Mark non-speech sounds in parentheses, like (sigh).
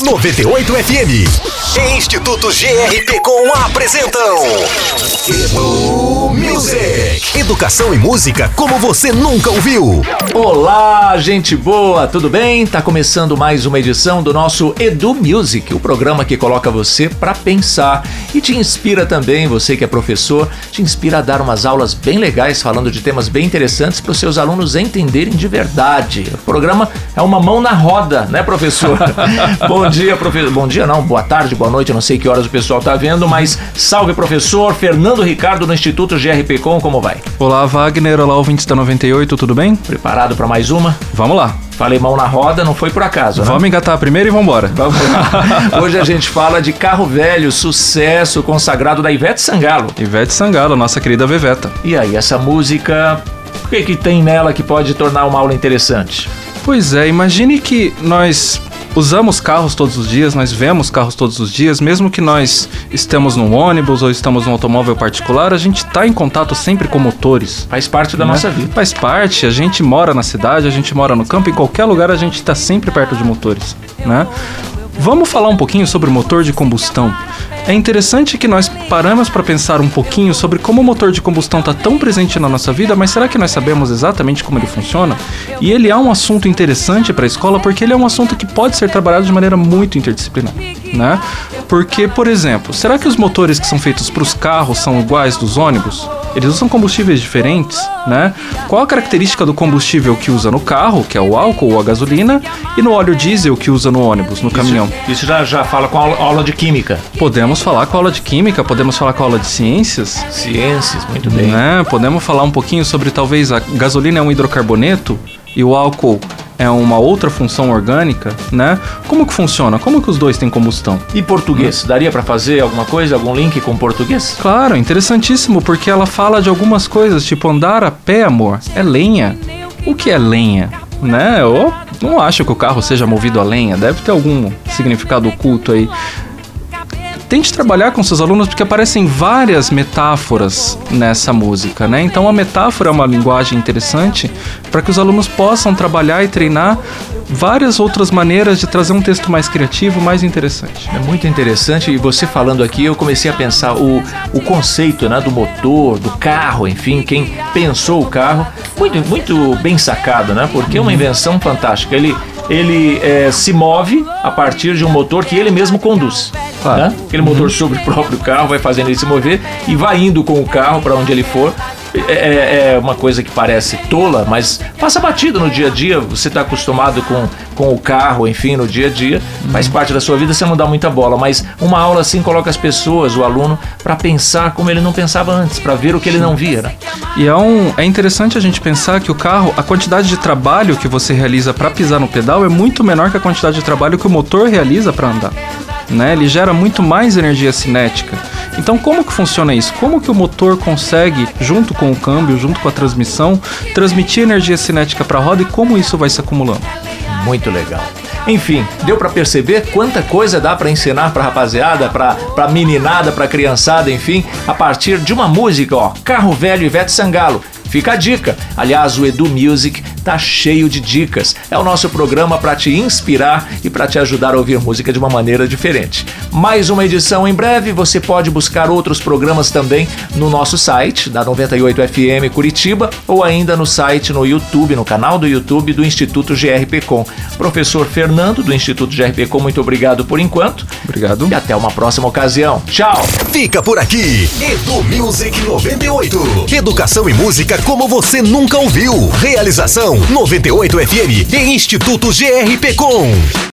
98 FM. E Instituto GRP com apresentam. Edu Music. Educação e música como você nunca ouviu. Olá, gente boa, tudo bem? Tá começando mais uma edição do nosso Edu Music, o programa que coloca você para pensar e te inspira também, você que é professor, te inspira a dar umas aulas bem legais falando de temas bem interessantes para os seus alunos entenderem de verdade. O programa é uma mão na roda, né, professor? (laughs) Bom dia, professor. Bom dia, não, boa tarde, boa noite, não sei que horas o pessoal tá vendo, mas salve, professor. Fernando Ricardo no Instituto GRP Com, como vai? Olá, Wagner. Olá, ouvintes da 98, tudo bem? Preparado para mais uma? Vamos lá. Falei mão na roda, não foi por acaso, né? Vamos engatar primeiro e vamos embora. Vamos lá. (laughs) Hoje a gente fala de carro velho, sucesso consagrado da Ivete Sangalo. Ivete Sangalo, nossa querida Veveta. E aí, essa música, o que, que tem nela que pode tornar uma aula interessante? Pois é, imagine que nós usamos carros todos os dias, nós vemos carros todos os dias, mesmo que nós estamos num ônibus ou estamos num automóvel particular, a gente está em contato sempre com motores. Faz parte da né? nossa vida. Faz parte, a gente mora na cidade, a gente mora no campo, em qualquer lugar a gente está sempre perto de motores, né? Vamos falar um pouquinho sobre o motor de combustão. É interessante que nós paramos para pensar um pouquinho sobre como o motor de combustão está tão presente na nossa vida, mas será que nós sabemos exatamente como ele funciona? E ele é um assunto interessante para a escola porque ele é um assunto que pode ser trabalhado de maneira muito interdisciplinar, né? Porque, por exemplo, será que os motores que são feitos para os carros são iguais dos ônibus? Eles usam combustíveis diferentes, né? Qual a característica do combustível que usa no carro, que é o álcool ou a gasolina, e no óleo diesel que usa no ônibus, no caminhão? Isso, isso já, já fala com a aula, de química. Podemos falar com a aula de química, podemos falar com a aula de ciências, Ciências, muito bem. né? Podemos falar um pouquinho sobre talvez a gasolina é um hidrocarboneto e o álcool é uma outra função orgânica, né? Como que funciona? Como que os dois têm combustão? E português? Daria para fazer alguma coisa, algum link com português? Claro, interessantíssimo, porque ela fala de algumas coisas, tipo andar a pé, amor, é lenha. O que é lenha? Né? Eu não acho que o carro seja movido a lenha, deve ter algum significado oculto aí. Tente trabalhar com seus alunos porque aparecem várias metáforas nessa música, né? Então a metáfora é uma linguagem interessante para que os alunos possam trabalhar e treinar várias outras maneiras de trazer um texto mais criativo, mais interessante. É muito interessante e você falando aqui, eu comecei a pensar o, o conceito né, do motor, do carro, enfim, quem pensou o carro, muito, muito bem sacado, né? Porque é uma invenção fantástica. Ele, ele é, se move a partir de um motor que ele mesmo conduz. Claro. Né? Aquele motor sobre o próprio carro vai fazendo ele se mover e vai indo com o carro para onde ele for. É, é- é uma coisa que parece tola, mas passa batido no dia a dia. Você está acostumado com, com o carro, enfim, no dia a dia, faz parte da sua vida, você não dá muita bola. Mas uma aula assim coloca as pessoas, o aluno, para pensar como ele não pensava antes, para ver o que ele não via. Né? E é, um, é interessante a gente pensar que o carro, a quantidade de trabalho que você realiza para pisar no pedal é muito menor que a quantidade de trabalho que o motor realiza para andar. Né? Ele gera muito mais energia cinética. Então, como que funciona isso? Como que o motor consegue, junto com o câmbio, junto com a transmissão, transmitir energia cinética para a roda e como isso vai se acumulando? Muito legal. Enfim, deu pra perceber quanta coisa dá pra ensinar pra rapaziada, pra meninada, pra criançada, enfim, a partir de uma música, ó, Carro Velho Ivete Sangalo. Fica a dica. Aliás, o Edu Music tá cheio de dicas. É o nosso programa para te inspirar e para te ajudar a ouvir música de uma maneira diferente. Mais uma edição em breve. Você pode buscar outros programas também no nosso site da 98 FM Curitiba ou ainda no site no YouTube, no canal do YouTube do Instituto GRPcom. Professor Fernando do Instituto GRPcom, muito obrigado por enquanto Obrigado. e até uma próxima ocasião. Tchau. Fica por aqui. Edu Music 98. Educação e música como você nunca ouviu. Realização 98 FM e Instituto GRP Com.